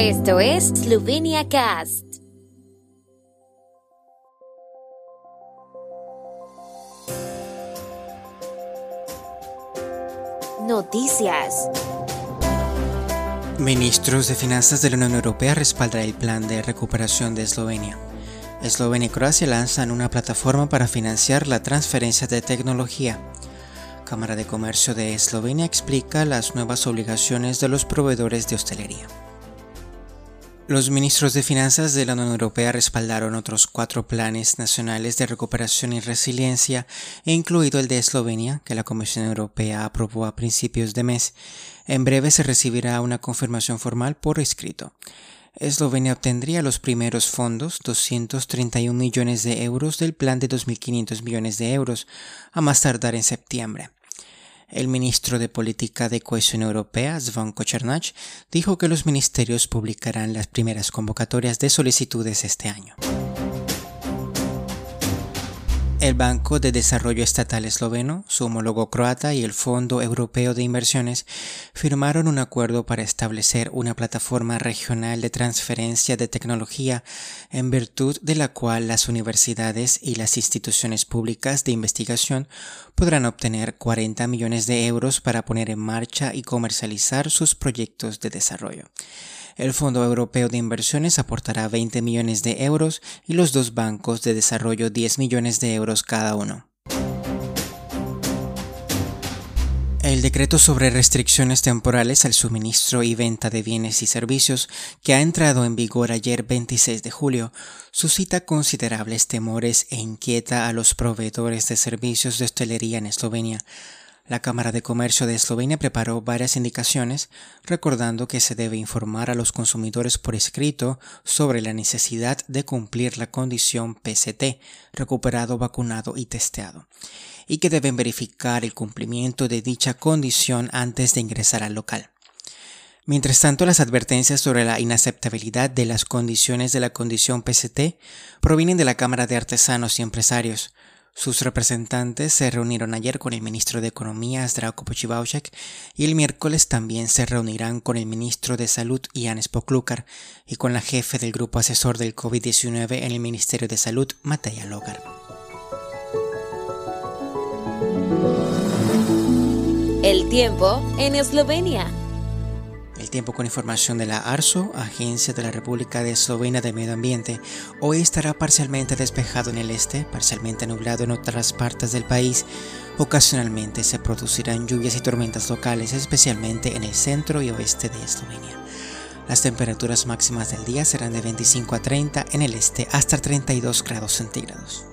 Esto es Slovenia Cast. Noticias. Ministros de Finanzas de la Unión Europea respaldan el plan de recuperación de Eslovenia. Eslovenia y Croacia lanzan una plataforma para financiar la transferencia de tecnología. Cámara de Comercio de Eslovenia explica las nuevas obligaciones de los proveedores de hostelería. Los ministros de Finanzas de la Unión Europea respaldaron otros cuatro planes nacionales de recuperación y resiliencia, incluido el de Eslovenia, que la Comisión Europea aprobó a principios de mes. En breve se recibirá una confirmación formal por escrito. Eslovenia obtendría los primeros fondos, 231 millones de euros del plan de 2.500 millones de euros, a más tardar en septiembre. El ministro de Política de Cohesión Europea, Zvonko Černač, dijo que los ministerios publicarán las primeras convocatorias de solicitudes este año. El Banco de Desarrollo Estatal Esloveno, su homólogo croata y el Fondo Europeo de Inversiones firmaron un acuerdo para establecer una plataforma regional de transferencia de tecnología en virtud de la cual las universidades y las instituciones públicas de investigación podrán obtener 40 millones de euros para poner en marcha y comercializar sus proyectos de desarrollo. El Fondo Europeo de Inversiones aportará 20 millones de euros y los dos bancos de desarrollo 10 millones de euros cada uno. El decreto sobre restricciones temporales al suministro y venta de bienes y servicios, que ha entrado en vigor ayer 26 de julio, suscita considerables temores e inquieta a los proveedores de servicios de hostelería en Eslovenia, la Cámara de Comercio de Eslovenia preparó varias indicaciones, recordando que se debe informar a los consumidores por escrito sobre la necesidad de cumplir la condición PCT, recuperado, vacunado y testeado, y que deben verificar el cumplimiento de dicha condición antes de ingresar al local. Mientras tanto, las advertencias sobre la inaceptabilidad de las condiciones de la condición PCT provienen de la Cámara de Artesanos y Empresarios, sus representantes se reunieron ayer con el ministro de Economía, Zdravko Pochivauchek, y el miércoles también se reunirán con el ministro de Salud, Jan Spoklukar, y con la jefe del grupo asesor del COVID-19 en el Ministerio de Salud, Mateja Logar. El tiempo en Eslovenia. El tiempo con información de la ARSO, Agencia de la República de Eslovenia de Medio Ambiente, hoy estará parcialmente despejado en el este, parcialmente nublado en otras partes del país. Ocasionalmente se producirán lluvias y tormentas locales, especialmente en el centro y oeste de Eslovenia. Las temperaturas máximas del día serán de 25 a 30 en el este hasta 32 grados centígrados.